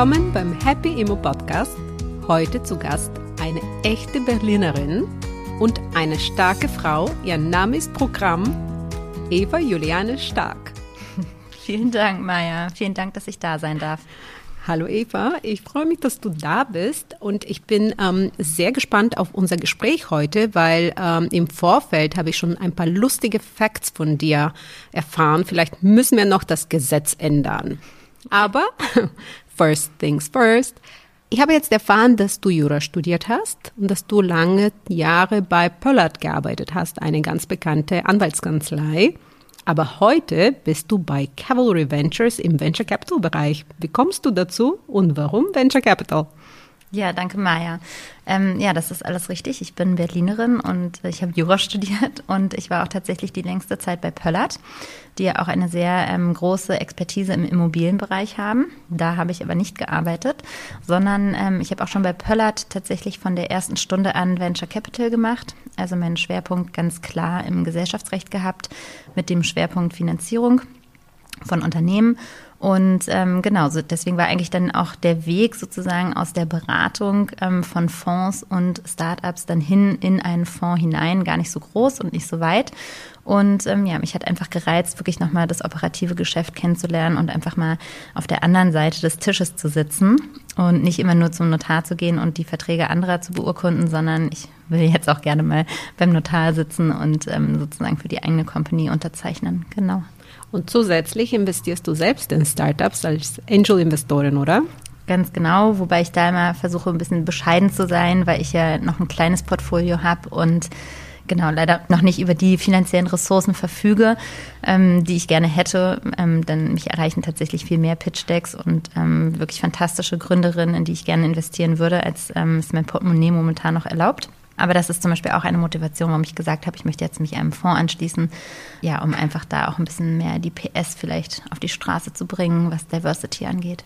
Willkommen beim Happy Immo Podcast. Heute zu Gast eine echte Berlinerin und eine starke Frau. Ihr Name ist Programm Eva Juliane Stark. Vielen Dank, Maja. Vielen Dank, dass ich da sein darf. Hallo Eva, ich freue mich, dass du da bist und ich bin ähm, sehr gespannt auf unser Gespräch heute, weil ähm, im Vorfeld habe ich schon ein paar lustige Facts von dir erfahren. Vielleicht müssen wir noch das Gesetz ändern. Aber first things first. Ich habe jetzt erfahren, dass du Jura studiert hast und dass du lange Jahre bei Pöllert gearbeitet hast, eine ganz bekannte Anwaltskanzlei. Aber heute bist du bei Cavalry Ventures im Venture Capital Bereich. Wie kommst du dazu und warum Venture Capital? Ja, danke, Maja. Ähm, ja, das ist alles richtig. Ich bin Berlinerin und ich habe Jura studiert und ich war auch tatsächlich die längste Zeit bei Pöllert, die ja auch eine sehr ähm, große Expertise im Immobilienbereich haben. Da habe ich aber nicht gearbeitet, sondern ähm, ich habe auch schon bei Pöllert tatsächlich von der ersten Stunde an Venture Capital gemacht. Also meinen Schwerpunkt ganz klar im Gesellschaftsrecht gehabt mit dem Schwerpunkt Finanzierung von Unternehmen und ähm, genau, so deswegen war eigentlich dann auch der Weg sozusagen aus der Beratung ähm, von Fonds und Startups dann hin in einen Fonds hinein gar nicht so groß und nicht so weit. Und ähm, ja, mich hat einfach gereizt, wirklich nochmal das operative Geschäft kennenzulernen und einfach mal auf der anderen Seite des Tisches zu sitzen und nicht immer nur zum Notar zu gehen und die Verträge anderer zu beurkunden, sondern ich will jetzt auch gerne mal beim Notar sitzen und ähm, sozusagen für die eigene Company unterzeichnen. Genau. Und zusätzlich investierst du selbst in Startups als Angel-Investorin, oder? Ganz genau, wobei ich da immer versuche, ein bisschen bescheiden zu sein, weil ich ja noch ein kleines Portfolio habe und genau leider noch nicht über die finanziellen Ressourcen verfüge, ähm, die ich gerne hätte. Ähm, denn mich erreichen tatsächlich viel mehr Pitch-Decks und ähm, wirklich fantastische Gründerinnen, in die ich gerne investieren würde, als ähm, es mein Portemonnaie momentan noch erlaubt. Aber das ist zum Beispiel auch eine Motivation, warum ich gesagt habe, ich möchte jetzt mich einem Fonds anschließen, ja, um einfach da auch ein bisschen mehr die PS vielleicht auf die Straße zu bringen, was Diversity angeht.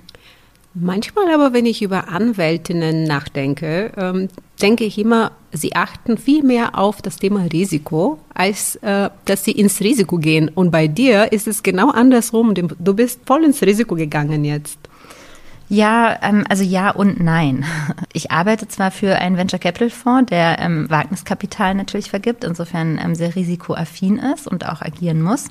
Manchmal aber, wenn ich über Anwältinnen nachdenke, ähm, denke ich immer, sie achten viel mehr auf das Thema Risiko, als äh, dass sie ins Risiko gehen. Und bei dir ist es genau andersrum. Du bist voll ins Risiko gegangen jetzt. Ja, ähm, also ja und nein. Ich arbeite zwar für einen Venture Capital Fonds, der ähm, Wagniskapital natürlich vergibt, insofern ähm, sehr risikoaffin ist und auch agieren muss.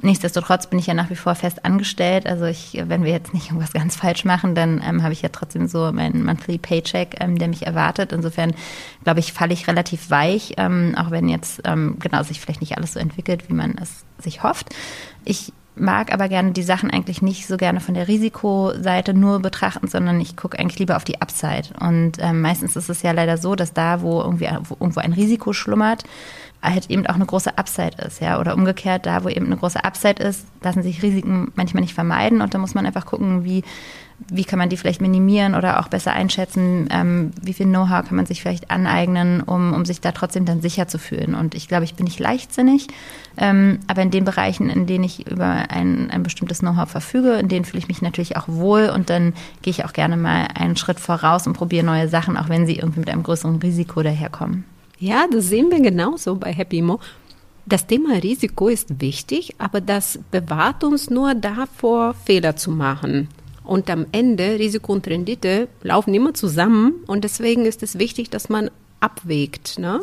Nichtsdestotrotz bin ich ja nach wie vor fest angestellt. Also ich, wenn wir jetzt nicht irgendwas ganz falsch machen, dann ähm, habe ich ja trotzdem so meinen Monthly Paycheck, ähm, der mich erwartet. Insofern glaube ich, falle ich relativ weich, ähm, auch wenn jetzt ähm, genau sich vielleicht nicht alles so entwickelt, wie man es sich hofft. Ich mag aber gerne die Sachen eigentlich nicht so gerne von der Risikoseite nur betrachten, sondern ich gucke eigentlich lieber auf die Upside. Und ähm, meistens ist es ja leider so, dass da, wo irgendwie wo irgendwo ein Risiko schlummert, halt eben auch eine große Upside ist, ja. Oder umgekehrt, da, wo eben eine große Upside ist, lassen sich Risiken manchmal nicht vermeiden und da muss man einfach gucken, wie wie kann man die vielleicht minimieren oder auch besser einschätzen, ähm, wie viel Know-how kann man sich vielleicht aneignen, um, um sich da trotzdem dann sicher zu fühlen. Und ich glaube, ich bin nicht leichtsinnig, ähm, aber in den Bereichen, in denen ich über ein, ein bestimmtes Know-how verfüge, in denen fühle ich mich natürlich auch wohl und dann gehe ich auch gerne mal einen Schritt voraus und probiere neue Sachen, auch wenn sie irgendwie mit einem größeren Risiko daherkommen. Ja, das sehen wir genauso bei Happy Mo. Das Thema Risiko ist wichtig, aber das bewahrt uns nur davor, Fehler zu machen. Und am Ende, Risiko und Rendite laufen immer zusammen und deswegen ist es wichtig, dass man abwägt. Ne?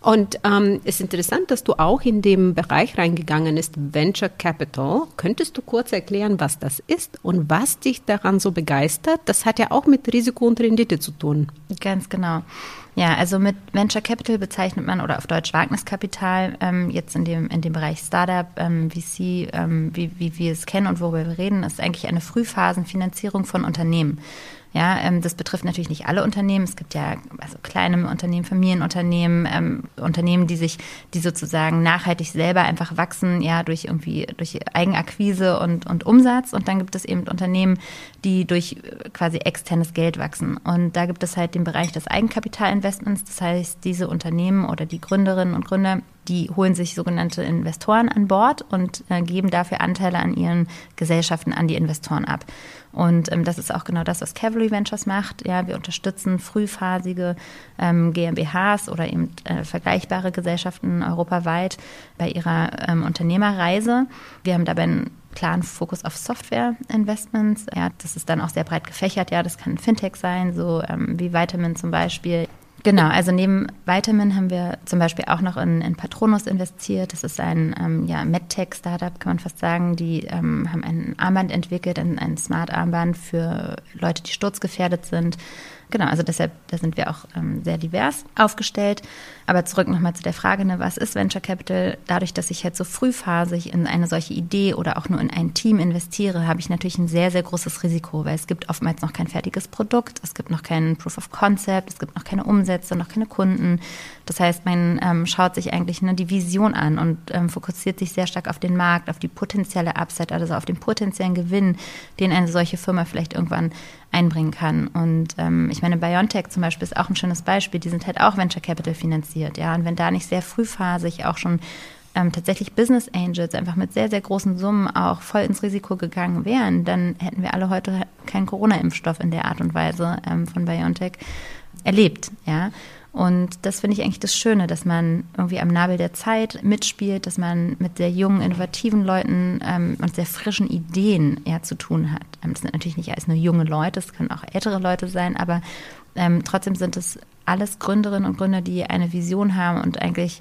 Und ähm, es ist interessant, dass du auch in dem Bereich reingegangen bist, Venture Capital. Könntest du kurz erklären, was das ist und was dich daran so begeistert? Das hat ja auch mit Risiko und Rendite zu tun. Ganz genau. Ja, also mit Venture Capital bezeichnet man oder auf Deutsch Wagniskapital ähm, jetzt in dem, in dem Bereich Startup, ähm, VC, ähm, wie, wie wir es kennen und worüber wir reden, ist eigentlich eine Frühphasenfinanzierung von Unternehmen. Ja, ähm, das betrifft natürlich nicht alle Unternehmen. Es gibt ja also kleine Unternehmen, Familienunternehmen, ähm, Unternehmen, die sich, die sozusagen nachhaltig selber einfach wachsen, ja, durch irgendwie durch Eigenakquise und, und Umsatz. Und dann gibt es eben Unternehmen, die durch äh, quasi externes Geld wachsen. Und da gibt es halt den Bereich des Eigenkapitalinvestments. Das heißt, diese Unternehmen oder die Gründerinnen und Gründer die holen sich sogenannte Investoren an Bord und äh, geben dafür Anteile an ihren Gesellschaften an die Investoren ab. Und ähm, das ist auch genau das, was Cavalry Ventures macht. Ja, wir unterstützen frühphasige ähm, GmbHs oder eben äh, vergleichbare Gesellschaften europaweit bei ihrer ähm, Unternehmerreise. Wir haben dabei ein klaren Fokus auf Software-Investments. Ja, das ist dann auch sehr breit gefächert. Ja, das kann Fintech sein, so ähm, wie Vitamin zum Beispiel. Genau, also neben Vitamin haben wir zum Beispiel auch noch in, in Patronus investiert. Das ist ein ähm, ja, MedTech-Startup, kann man fast sagen. Die ähm, haben ein Armband entwickelt, ein, ein Smart-Armband für Leute, die sturzgefährdet sind. Genau, also deshalb, da sind wir auch ähm, sehr divers aufgestellt. Aber zurück nochmal zu der Frage, ne, was ist Venture Capital? Dadurch, dass ich halt so frühphasig in eine solche Idee oder auch nur in ein Team investiere, habe ich natürlich ein sehr, sehr großes Risiko, weil es gibt oftmals noch kein fertiges Produkt, es gibt noch keinen Proof of Concept, es gibt noch keine Umsätze, noch keine Kunden. Das heißt, man ähm, schaut sich eigentlich nur die Vision an und ähm, fokussiert sich sehr stark auf den Markt, auf die potenzielle Upside, also auf den potenziellen Gewinn, den eine solche Firma vielleicht irgendwann einbringen kann. Und ähm, ich meine, BioNTech zum Beispiel ist auch ein schönes Beispiel. Die sind halt auch Venture Capital finanziert, ja. Und wenn da nicht sehr frühphasig auch schon ähm, tatsächlich Business Angels einfach mit sehr, sehr großen Summen auch voll ins Risiko gegangen wären, dann hätten wir alle heute keinen Corona-Impfstoff in der Art und Weise ähm, von BioNTech erlebt, ja. Und das finde ich eigentlich das Schöne, dass man irgendwie am Nabel der Zeit mitspielt, dass man mit sehr jungen, innovativen Leuten ähm, und sehr frischen Ideen eher zu tun hat. Ähm, das sind natürlich nicht alles nur junge Leute, es können auch ältere Leute sein, aber ähm, trotzdem sind es alles Gründerinnen und Gründer, die eine Vision haben und eigentlich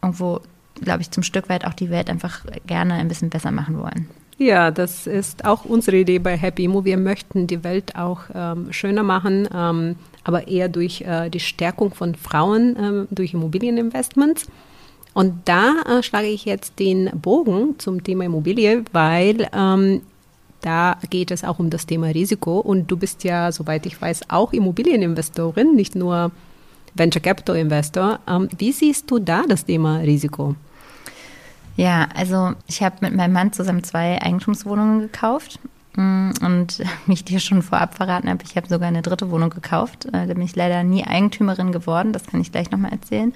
irgendwo, glaube ich, zum Stück weit auch die Welt einfach gerne ein bisschen besser machen wollen. Ja, das ist auch unsere Idee bei Happy Immo. Wir möchten die Welt auch ähm, schöner machen, ähm, aber eher durch äh, die Stärkung von Frauen äh, durch Immobilieninvestments. Und da äh, schlage ich jetzt den Bogen zum Thema Immobilie, weil ähm, da geht es auch um das Thema Risiko. Und du bist ja, soweit ich weiß, auch Immobilieninvestorin, nicht nur Venture Capital Investor. Ähm, wie siehst du da das Thema Risiko? Ja, also ich habe mit meinem Mann zusammen zwei Eigentumswohnungen gekauft mm, und mich dir schon vorab verraten habe, ich habe sogar eine dritte Wohnung gekauft. Äh, da bin ich leider nie Eigentümerin geworden, das kann ich gleich nochmal erzählen.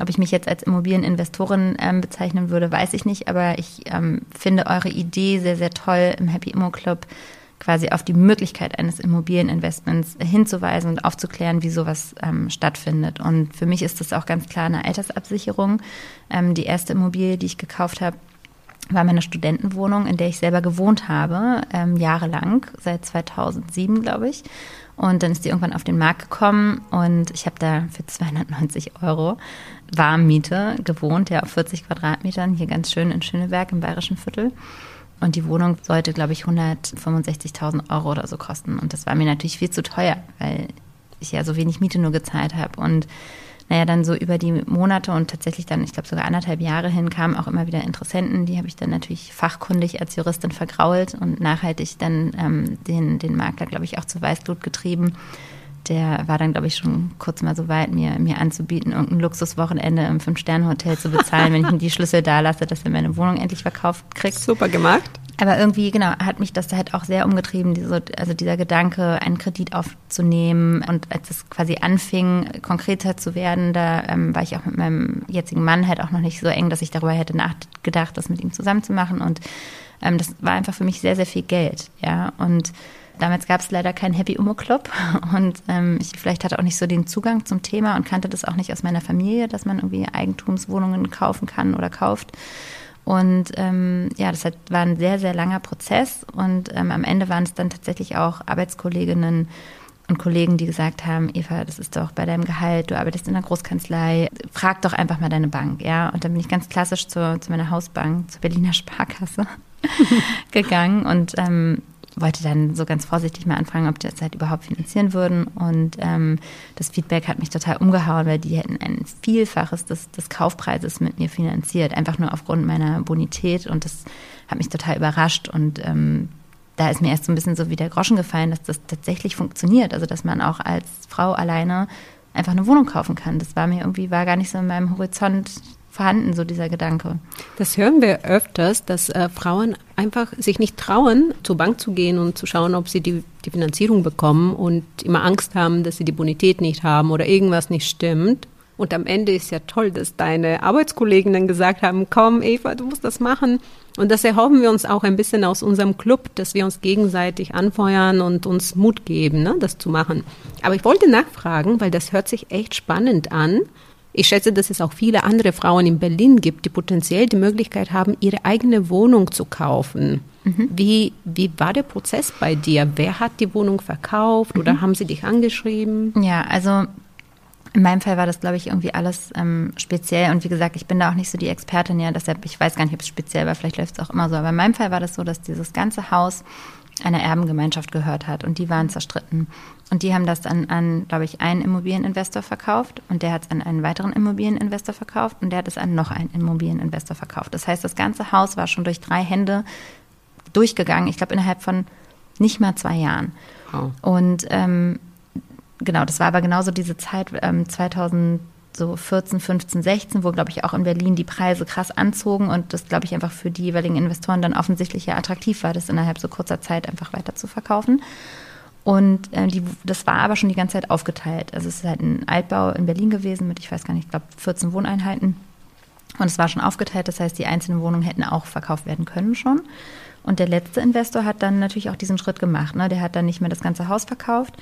Ob ich mich jetzt als Immobilieninvestorin ähm, bezeichnen würde, weiß ich nicht, aber ich ähm, finde eure Idee sehr, sehr toll im Happy Immo Club quasi auf die Möglichkeit eines Immobilieninvestments hinzuweisen und aufzuklären, wie sowas ähm, stattfindet. Und für mich ist das auch ganz klar eine Altersabsicherung. Ähm, die erste Immobilie, die ich gekauft habe, war meine Studentenwohnung, in der ich selber gewohnt habe, ähm, jahrelang, seit 2007, glaube ich. Und dann ist die irgendwann auf den Markt gekommen und ich habe da für 290 Euro Warmmiete gewohnt, ja, auf 40 Quadratmetern, hier ganz schön in Schöneberg im Bayerischen Viertel. Und die Wohnung sollte, glaube ich, 165.000 Euro oder so kosten. Und das war mir natürlich viel zu teuer, weil ich ja so wenig Miete nur gezahlt habe. Und naja, dann so über die Monate und tatsächlich dann, ich glaube, sogar anderthalb Jahre hin kamen auch immer wieder Interessenten. Die habe ich dann natürlich fachkundig als Juristin vergrault und nachhaltig dann ähm, den, den Makler, glaube ich, auch zu Weißblut getrieben. Der war dann, glaube ich, schon kurz mal so weit, mir, mir anzubieten, irgendein Luxuswochenende im Fünf-Sterne-Hotel zu bezahlen, wenn ich ihm die Schlüssel da lasse, dass er meine Wohnung endlich verkauft kriegt. Super gemacht. Aber irgendwie, genau, hat mich das halt auch sehr umgetrieben, diese, also dieser Gedanke, einen Kredit aufzunehmen. Und als es quasi anfing, konkreter zu werden, da ähm, war ich auch mit meinem jetzigen Mann halt auch noch nicht so eng, dass ich darüber hätte nachgedacht, das mit ihm zusammen zu machen. Und ähm, das war einfach für mich sehr, sehr viel Geld, ja. Und Damals gab es leider keinen Happy Umo Club und ähm, ich vielleicht hatte auch nicht so den Zugang zum Thema und kannte das auch nicht aus meiner Familie, dass man irgendwie Eigentumswohnungen kaufen kann oder kauft. Und ähm, ja, das war ein sehr, sehr langer Prozess und ähm, am Ende waren es dann tatsächlich auch Arbeitskolleginnen und Kollegen, die gesagt haben, Eva, das ist doch bei deinem Gehalt, du arbeitest in der Großkanzlei, frag doch einfach mal deine Bank, ja. Und dann bin ich ganz klassisch zu, zu meiner Hausbank, zur Berliner Sparkasse gegangen und ähm, wollte dann so ganz vorsichtig mal anfragen, ob die das halt überhaupt finanzieren würden. Und ähm, das Feedback hat mich total umgehauen, weil die hätten ein Vielfaches des, des Kaufpreises mit mir finanziert, einfach nur aufgrund meiner Bonität. Und das hat mich total überrascht. Und ähm, da ist mir erst so ein bisschen so wie der Groschen gefallen, dass das tatsächlich funktioniert. Also dass man auch als Frau alleine einfach eine Wohnung kaufen kann. Das war mir irgendwie, war gar nicht so in meinem Horizont vorhanden, so dieser Gedanke. Das hören wir öfters, dass äh, Frauen einfach sich nicht trauen, zur Bank zu gehen und zu schauen, ob sie die, die Finanzierung bekommen und immer Angst haben, dass sie die Bonität nicht haben oder irgendwas nicht stimmt. Und am Ende ist ja toll, dass deine Arbeitskollegen dann gesagt haben, komm Eva, du musst das machen. Und das erhoffen wir uns auch ein bisschen aus unserem Club, dass wir uns gegenseitig anfeuern und uns Mut geben, ne, das zu machen. Aber ich wollte nachfragen, weil das hört sich echt spannend an. Ich schätze, dass es auch viele andere Frauen in Berlin gibt, die potenziell die Möglichkeit haben, ihre eigene Wohnung zu kaufen. Mhm. Wie, wie war der Prozess bei dir? Wer hat die Wohnung verkauft mhm. oder haben sie dich angeschrieben? Ja, also in meinem Fall war das, glaube ich, irgendwie alles ähm, speziell. Und wie gesagt, ich bin da auch nicht so die Expertin, ja, deshalb, ich weiß gar nicht, ob es speziell war, vielleicht läuft es auch immer so. Aber in meinem Fall war das so, dass dieses ganze Haus einer Erbengemeinschaft gehört hat und die waren zerstritten. Und die haben das dann an, glaube ich, einen Immobilieninvestor verkauft und der hat es an einen weiteren Immobilieninvestor verkauft und der hat es an noch einen Immobilieninvestor verkauft. Das heißt, das ganze Haus war schon durch drei Hände durchgegangen, ich glaube innerhalb von nicht mal zwei Jahren. Oh. Und ähm, genau, das war aber genauso diese Zeit ähm, 2000 so 14, 15, 16, wo, glaube ich, auch in Berlin die Preise krass anzogen und das, glaube ich, einfach für die jeweiligen Investoren dann offensichtlich ja attraktiv war, das innerhalb so kurzer Zeit einfach weiter zu verkaufen. Und äh, die, das war aber schon die ganze Zeit aufgeteilt. Also es ist halt ein Altbau in Berlin gewesen mit, ich weiß gar nicht, ich glaube 14 Wohneinheiten. Und es war schon aufgeteilt, das heißt, die einzelnen Wohnungen hätten auch verkauft werden können schon. Und der letzte Investor hat dann natürlich auch diesen Schritt gemacht. Ne? Der hat dann nicht mehr das ganze Haus verkauft,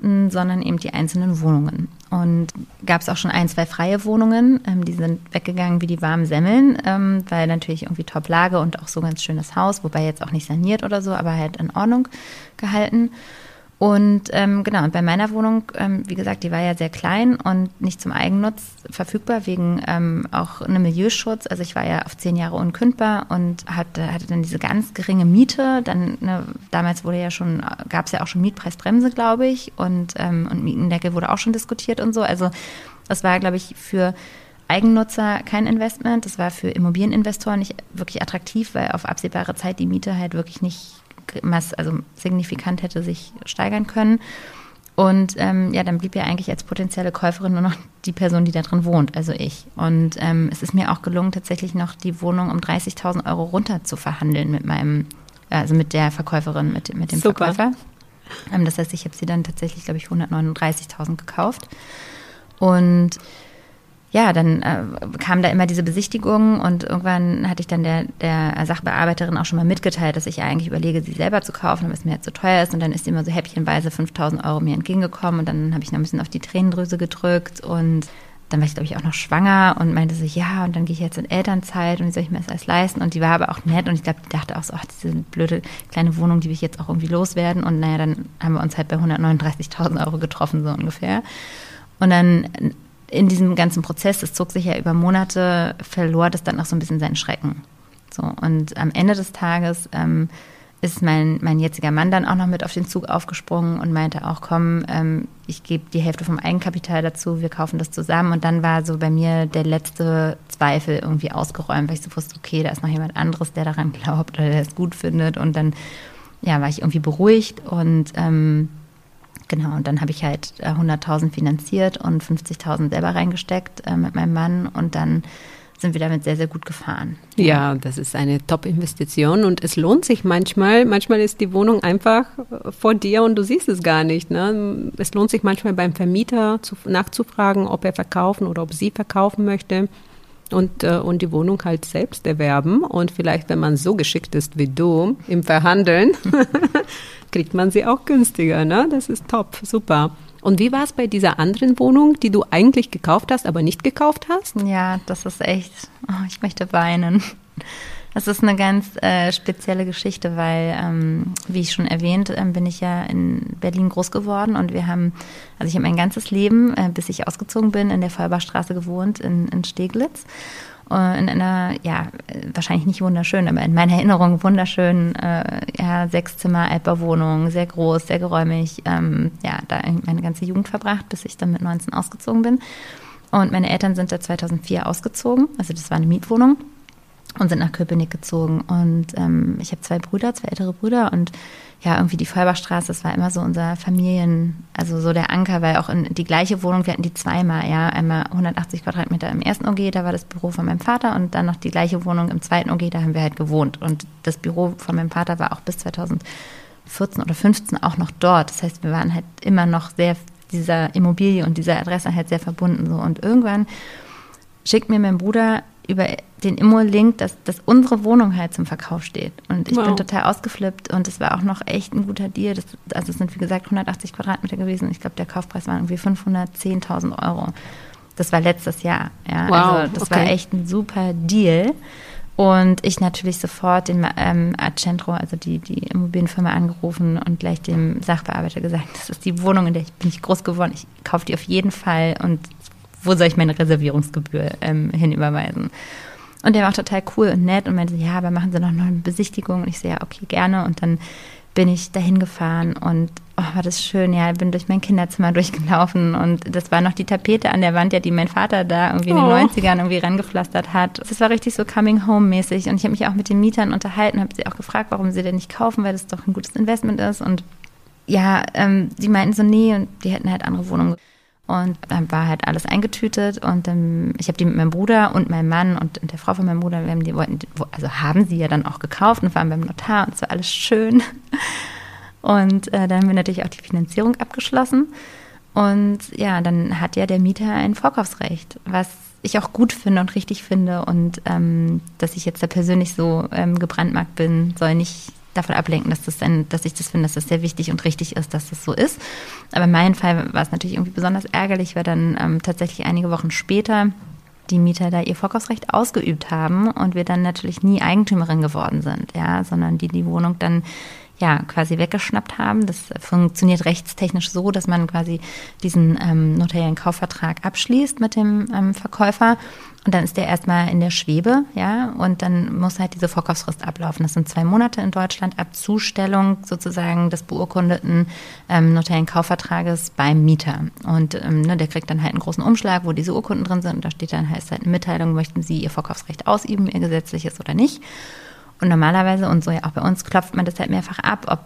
sondern eben die einzelnen Wohnungen. Und gab es auch schon ein, zwei freie Wohnungen, ähm, die sind weggegangen wie die warmen Semmeln, ähm, weil natürlich irgendwie Top-Lage und auch so ganz schönes Haus, wobei jetzt auch nicht saniert oder so, aber halt in Ordnung gehalten. Und ähm, genau, und bei meiner Wohnung, ähm, wie gesagt, die war ja sehr klein und nicht zum Eigennutz verfügbar, wegen ähm, auch einem Milieuschutz. Also ich war ja auf zehn Jahre unkündbar und hatte, hatte dann diese ganz geringe Miete. Dann, ne, damals wurde ja schon, gab es ja auch schon Mietpreisbremse, glaube ich, und, ähm, und Mietendeckel wurde auch schon diskutiert und so. Also das war, glaube ich, für Eigennutzer kein Investment. Das war für Immobilieninvestoren nicht wirklich attraktiv, weil auf absehbare Zeit die Miete halt wirklich nicht also signifikant hätte sich steigern können. Und ähm, ja, dann blieb ja eigentlich als potenzielle Käuferin nur noch die Person, die da drin wohnt, also ich. Und ähm, es ist mir auch gelungen, tatsächlich noch die Wohnung um 30.000 Euro runter zu verhandeln mit meinem, also mit der Verkäuferin, mit, mit dem Super. Verkäufer. Ähm, das heißt, ich habe sie dann tatsächlich, glaube ich, 139.000 gekauft. Und ja, dann äh, kam da immer diese Besichtigung und irgendwann hatte ich dann der, der Sachbearbeiterin auch schon mal mitgeteilt, dass ich eigentlich überlege, sie selber zu kaufen, weil es mir jetzt zu so teuer ist. Und dann ist sie immer so häppchenweise 5000 Euro mir entgegengekommen und dann habe ich noch ein bisschen auf die Tränendrüse gedrückt und dann war ich, glaube ich, auch noch schwanger und meinte so, ja, und dann gehe ich jetzt in Elternzeit und wie soll ich mir das alles leisten? Und die war aber auch nett und ich glaube, die dachte auch so, ach, diese blöde kleine Wohnung, die will ich jetzt auch irgendwie loswerden. Und naja, dann haben wir uns halt bei 139.000 Euro getroffen, so ungefähr. Und dann in diesem ganzen Prozess, das zog sich ja über Monate, verlor das dann auch so ein bisschen seinen Schrecken. So, und am Ende des Tages ähm, ist mein, mein jetziger Mann dann auch noch mit auf den Zug aufgesprungen und meinte auch, komm, ähm, ich gebe die Hälfte vom Eigenkapital dazu, wir kaufen das zusammen. Und dann war so bei mir der letzte Zweifel irgendwie ausgeräumt, weil ich so wusste, okay, da ist noch jemand anderes, der daran glaubt oder der es gut findet. Und dann ja, war ich irgendwie beruhigt und ähm, Genau, und dann habe ich halt 100.000 äh, finanziert und 50.000 selber reingesteckt äh, mit meinem Mann und dann sind wir damit sehr, sehr gut gefahren. Ja, das ist eine Top-Investition und es lohnt sich manchmal. Manchmal ist die Wohnung einfach äh, vor dir und du siehst es gar nicht. Ne? Es lohnt sich manchmal beim Vermieter zu, nachzufragen, ob er verkaufen oder ob sie verkaufen möchte und, äh, und die Wohnung halt selbst erwerben. Und vielleicht, wenn man so geschickt ist wie du im Verhandeln, kriegt man sie auch günstiger. Ne? Das ist top, super. Und wie war es bei dieser anderen Wohnung, die du eigentlich gekauft hast, aber nicht gekauft hast? Ja, das ist echt, oh, ich möchte weinen. Das ist eine ganz äh, spezielle Geschichte, weil, ähm, wie ich schon erwähnt, äh, bin ich ja in Berlin groß geworden und wir haben, also ich habe mein ganzes Leben, äh, bis ich ausgezogen bin, in der Feuerbachstraße gewohnt, in, in Steglitz. Äh, in einer, ja, wahrscheinlich nicht wunderschön, aber in meiner Erinnerung wunderschön, äh, ja, Sechszimmer, Altbauwohnung, sehr groß, sehr geräumig, ähm, ja, da meine ganze Jugend verbracht, bis ich dann mit 19 ausgezogen bin. Und meine Eltern sind da 2004 ausgezogen, also das war eine Mietwohnung und sind nach Köpenick gezogen. Und ähm, ich habe zwei Brüder, zwei ältere Brüder und ja, irgendwie die Feuerbachstraße, das war immer so unser Familien, also so der Anker, weil auch in die gleiche Wohnung, wir hatten die zweimal, ja, einmal 180 Quadratmeter im ersten OG, da war das Büro von meinem Vater und dann noch die gleiche Wohnung im zweiten OG, da haben wir halt gewohnt. Und das Büro von meinem Vater war auch bis 2014 oder 15 auch noch dort. Das heißt, wir waren halt immer noch sehr dieser Immobilie und dieser Adresse halt sehr verbunden so. Und irgendwann schickt mir mein Bruder über den Immo-Link, dass, dass unsere Wohnung halt zum Verkauf steht. Und ich wow. bin total ausgeflippt und es war auch noch echt ein guter Deal. Das, also es sind, wie gesagt, 180 Quadratmeter gewesen. Ich glaube, der Kaufpreis war irgendwie 510.000 Euro. Das war letztes Jahr. Ja, wow, also das okay. war echt ein super Deal. Und ich natürlich sofort den ähm, Accentro, also die, die Immobilienfirma, angerufen und gleich dem Sachbearbeiter gesagt, das ist die Wohnung, in der ich bin ich groß geworden. Ich kaufe die auf jeden Fall und wo soll ich meine Reservierungsgebühr ähm, hinüberweisen? Und der war auch total cool und nett und meinte, ja, aber machen Sie noch eine Besichtigung? Und ich so, ja, okay, gerne. Und dann bin ich dahin gefahren und oh, war das schön, ja, bin durch mein Kinderzimmer durchgelaufen und das war noch die Tapete an der Wand, ja, die mein Vater da irgendwie in den Oh. 90ern irgendwie rangepflastert hat. Das war richtig so coming home mäßig und ich habe mich auch mit den Mietern unterhalten, habe sie auch gefragt, warum sie denn nicht kaufen, weil das doch ein gutes Investment ist und ja, ähm, die meinten so, nee, und die hätten halt andere Wohnungen. Und dann war halt alles eingetütet und ähm, ich habe die mit meinem Bruder und meinem Mann und, und der Frau von meinem Bruder, wir haben die wollten, also haben sie ja dann auch gekauft und waren beim Notar und es war alles schön. Und äh, dann haben wir natürlich auch die Finanzierung abgeschlossen. Und ja, dann hat ja der Mieter ein Vorkaufsrecht, was ich auch gut finde und richtig finde. Und ähm, dass ich jetzt da persönlich so ähm, gebrandmarkt bin, soll nicht davon ablenken, dass, das ein, dass ich das finde, dass das sehr wichtig und richtig ist, dass das so ist. Aber in meinem Fall war es natürlich irgendwie besonders ärgerlich, weil dann ähm, tatsächlich einige Wochen später die Mieter da ihr Vorkaufsrecht ausgeübt haben und wir dann natürlich nie Eigentümerin geworden sind, ja, sondern die die Wohnung dann ja quasi weggeschnappt haben. Das funktioniert rechtstechnisch so, dass man quasi diesen ähm, notariellen Kaufvertrag abschließt mit dem ähm, Verkäufer und dann ist der erstmal in der Schwebe, ja, und dann muss halt diese Vorkaufsfrist ablaufen. Das sind zwei Monate in Deutschland ab Zustellung sozusagen des beurkundeten ähm, notariellen Kaufvertrages beim Mieter. Und ähm, ne, der kriegt dann halt einen großen Umschlag, wo diese Urkunden drin sind. Und da steht dann heißt halt eine Mitteilung, möchten Sie Ihr Vorkaufsrecht ausüben, Ihr gesetzliches oder nicht. Und normalerweise, und so ja auch bei uns, klopft man das halt mehrfach ab, ob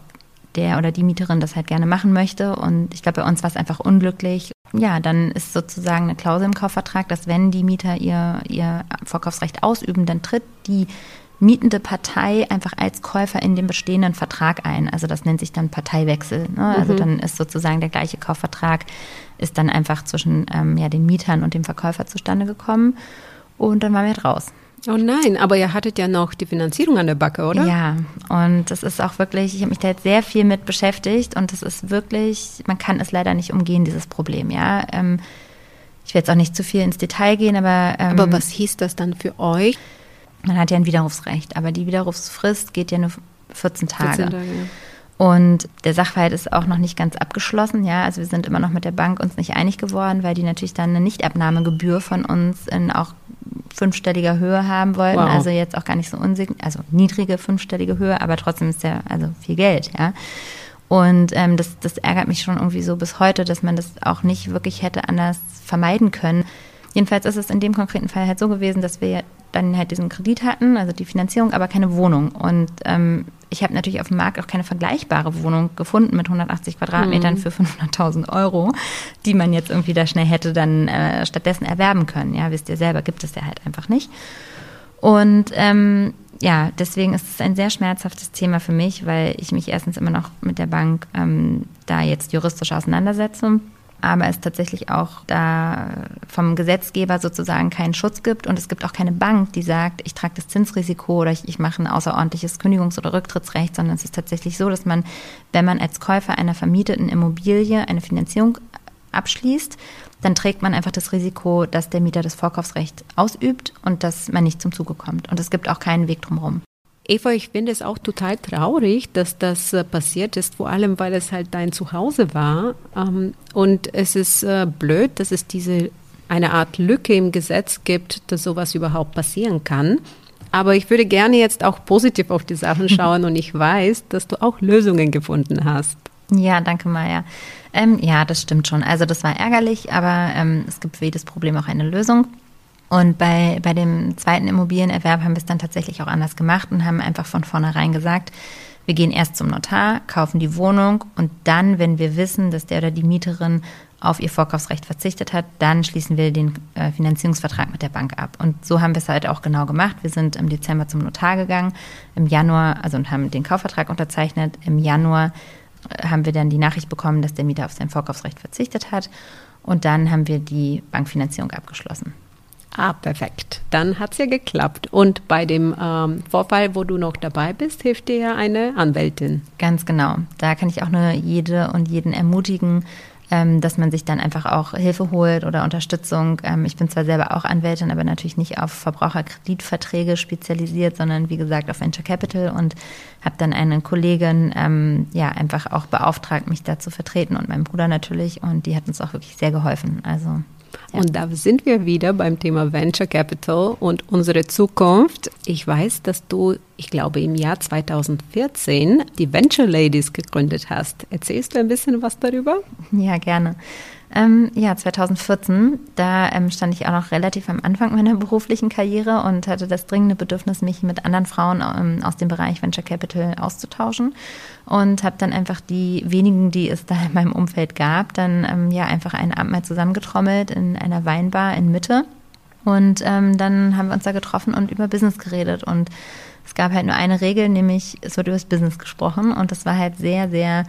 der oder die Mieterin das halt gerne machen möchte. Und ich glaube, bei uns war es einfach unglücklich. Ja, dann ist sozusagen eine Klausel im Kaufvertrag, dass wenn die Mieter ihr, ihr Vorkaufsrecht ausüben, dann tritt die mietende Partei einfach als Käufer in den bestehenden Vertrag ein. Also das nennt sich dann Parteiwechsel. Ne? Also dann ist sozusagen der gleiche Kaufvertrag ist dann einfach zwischen ähm, ja, den Mietern und dem Verkäufer zustande gekommen. Und dann waren wir halt raus. Oh nein, aber ihr hattet ja noch die Finanzierung an der Backe, oder? Ja, und das ist auch wirklich, ich habe mich da jetzt sehr viel mit beschäftigt und das ist wirklich, man kann es leider nicht umgehen, dieses Problem, ja. Ähm, ich will jetzt auch nicht zu viel ins Detail gehen, aber, ähm, Aber was hieß das dann für euch? man hat ja ein Widerrufsrecht, aber die Widerrufsfrist geht ja nur 14 Tage. 14 Tage. Und der Sachverhalt ist auch noch nicht ganz abgeschlossen, ja. Also wir sind immer noch mit der Bank uns nicht einig geworden, weil die natürlich dann eine Nichtabnahmegebühr von uns in auch fünfstelliger Höhe haben wollten. Wow. Also jetzt auch gar nicht so unsign, also niedrige fünfstellige Höhe, aber trotzdem ist ja also viel Geld, ja. Und ähm, das, das ärgert mich schon irgendwie so bis heute, dass man das auch nicht wirklich hätte anders vermeiden können. Jedenfalls ist es in dem konkreten Fall halt so gewesen, dass wir dann halt diesen Kredit hatten, also die Finanzierung, aber keine Wohnung. Und ähm, ich habe natürlich auf dem Markt auch keine vergleichbare Wohnung gefunden mit 180 Quadratmetern für 500.000 Euro, die man jetzt irgendwie da schnell hätte dann äh, stattdessen erwerben können. Ja, wisst ihr selber, gibt es ja halt einfach nicht. Und ähm, ja, deswegen ist es ein sehr schmerzhaftes Thema für mich, weil ich mich erstens immer noch mit der Bank ähm, da jetzt juristisch auseinandersetze, aber es tatsächlich auch da vom Gesetzgeber sozusagen keinen Schutz gibt und es gibt auch keine Bank, die sagt, ich trage das Zinsrisiko oder ich, ich mache ein außerordentliches Kündigungs- oder Rücktrittsrecht, sondern es ist tatsächlich so, dass man, wenn man als Käufer einer vermieteten Immobilie eine Finanzierung abschließt, dann trägt man einfach das Risiko, dass der Mieter das Vorkaufsrecht ausübt und dass man nicht zum Zuge kommt. Und es gibt auch keinen Weg drumherum. Eva, ich finde es auch total traurig, dass das äh, passiert ist, vor allem weil es halt dein Zuhause war. Ähm, und es ist äh, blöd, dass es diese eine Art Lücke im Gesetz gibt, dass sowas überhaupt passieren kann. Aber ich würde gerne jetzt auch positiv auf die Sachen schauen und ich weiß, dass du auch Lösungen gefunden hast. Ja, danke, Maja. Ähm, ja, das stimmt schon. Also das war ärgerlich, aber ähm, es gibt für jedes Problem auch eine Lösung. Und bei, bei dem zweiten Immobilienerwerb haben wir es dann tatsächlich auch anders gemacht und haben einfach von vornherein gesagt, wir gehen erst zum Notar, kaufen die Wohnung und dann, wenn wir wissen, dass der oder die Mieterin auf ihr Vorkaufsrecht verzichtet hat, dann schließen wir den äh, Finanzierungsvertrag mit der Bank ab. Und so haben wir es halt auch genau gemacht. Wir sind im Dezember zum Notar gegangen, im Januar, also und haben den Kaufvertrag unterzeichnet. Im Januar äh, haben wir dann die Nachricht bekommen, dass der Mieter auf sein Vorkaufsrecht verzichtet hat. Und dann haben wir die Bankfinanzierung abgeschlossen. Ah, perfekt. Dann hat es ja geklappt. Und bei dem ähm, Vorfall, wo du noch dabei bist, hilft dir ja eine Anwältin. Ganz genau. Da kann ich auch nur jede und jeden ermutigen, ähm, dass man sich dann einfach auch Hilfe holt oder Unterstützung. Ähm, ich bin zwar selber auch Anwältin, aber natürlich nicht auf Verbraucherkreditverträge spezialisiert, sondern wie gesagt auf Venture Capital und habe dann eine Kollegin ähm, ja einfach auch beauftragt, mich da zu vertreten und mein Bruder natürlich und die hat uns auch wirklich sehr geholfen. Also und da sind wir wieder beim Thema Venture Capital und unsere Zukunft. Ich weiß, dass du, ich glaube, im Jahr 2014 die Venture Ladies gegründet hast. Erzählst du ein bisschen was darüber? Ja, gerne. Ähm, ja, 2014, da ähm, stand ich auch noch relativ am Anfang meiner beruflichen Karriere und hatte das dringende Bedürfnis, mich mit anderen Frauen ähm, aus dem Bereich Venture Capital auszutauschen und habe dann einfach die wenigen, die es da in meinem Umfeld gab, dann ähm, ja einfach einen Abend mal zusammengetrommelt in einer Weinbar in Mitte und ähm, dann haben wir uns da getroffen und über Business geredet und es gab halt nur eine Regel, nämlich es wird über das Business gesprochen und das war halt sehr, sehr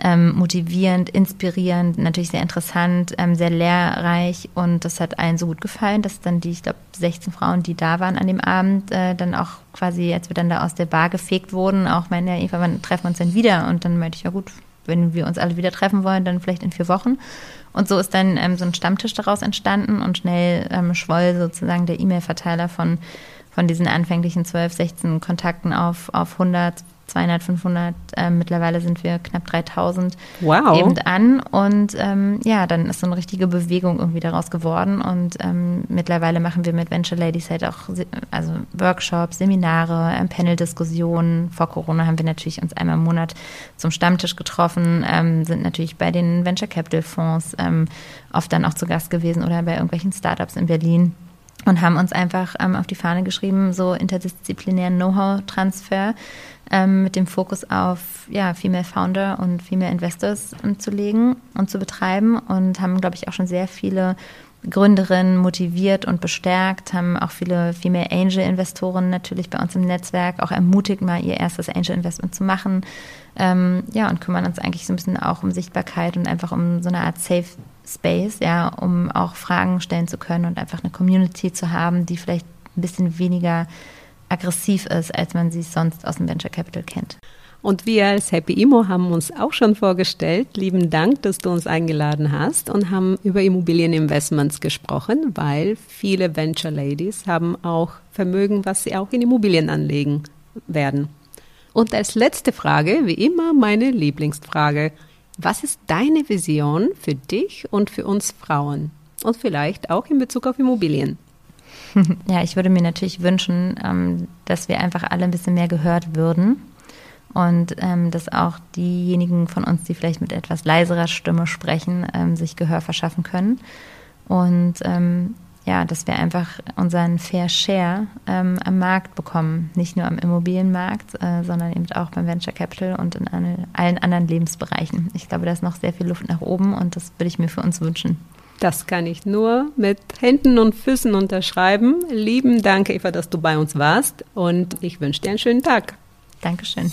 ähm, motivierend, inspirierend, natürlich sehr interessant, ähm, sehr lehrreich und das hat allen so gut gefallen, dass dann die, ich glaube, 16 Frauen, die da waren an dem Abend, äh, dann auch quasi, als wir dann da aus der Bar gefegt wurden, auch meine, ja, Eva, wann treffen wir uns denn wieder? Und dann meinte ich, ja gut, wenn wir uns alle wieder treffen wollen, dann vielleicht in vier Wochen. Und so ist dann ähm, so ein Stammtisch daraus entstanden und schnell ähm, schwoll sozusagen der E-Mail-Verteiler von, von diesen anfänglichen 12, 16 Kontakten auf, auf 100, 200, 500, äh, mittlerweile sind wir knapp 3000 wow. eben an. Und ähm, ja, dann ist so eine richtige Bewegung irgendwie daraus geworden. Und ähm, mittlerweile machen wir mit Venture Ladies halt auch also Workshops, Seminare, ähm, Panel-Diskussionen. Vor Corona haben wir natürlich uns einmal im Monat zum Stammtisch getroffen, ähm, sind natürlich bei den Venture Capital Fonds ähm, oft dann auch zu Gast gewesen oder bei irgendwelchen Startups in Berlin und haben uns einfach ähm, auf die Fahne geschrieben, so interdisziplinären Know-how-Transfer ähm, mit dem Fokus auf ja, Female Founder und Female Investors ähm, zu legen und zu betreiben und haben, glaube ich, auch schon sehr viele Gründerinnen motiviert und bestärkt, haben auch viele Female Angel Investoren natürlich bei uns im Netzwerk auch ermutigt, mal ihr erstes Angel Investment zu machen. Ähm, ja, und kümmern uns eigentlich so ein bisschen auch um Sichtbarkeit und einfach um so eine Art Safe Space, ja, um auch Fragen stellen zu können und einfach eine Community zu haben, die vielleicht ein bisschen weniger aggressiv ist, als man sie sonst aus dem Venture Capital kennt. Und wir als Happy Immo haben uns auch schon vorgestellt. Lieben Dank, dass du uns eingeladen hast und haben über Immobilieninvestments gesprochen, weil viele Venture Ladies haben auch Vermögen, was sie auch in Immobilien anlegen werden. Und als letzte Frage, wie immer, meine Lieblingsfrage. Was ist deine Vision für dich und für uns Frauen? Und vielleicht auch in Bezug auf Immobilien? Ja, ich würde mir natürlich wünschen, ähm, dass wir einfach alle ein bisschen mehr gehört würden und ähm, dass auch diejenigen von uns, die vielleicht mit etwas leiserer Stimme sprechen, ähm, sich Gehör verschaffen können. Und ja, dass wir einfach unseren Fair Share ähm, am Markt bekommen. Nicht nur am Immobilienmarkt, äh, sondern eben auch beim Venture Capital und in allen anderen Lebensbereichen. Ich glaube, da ist noch sehr viel Luft nach oben und das würde ich mir für uns wünschen. Das kann ich nur mit Händen und Füßen unterschreiben. Lieben Dank, Eva, dass du bei uns warst und ich wünsche dir einen schönen Tag. Dankeschön.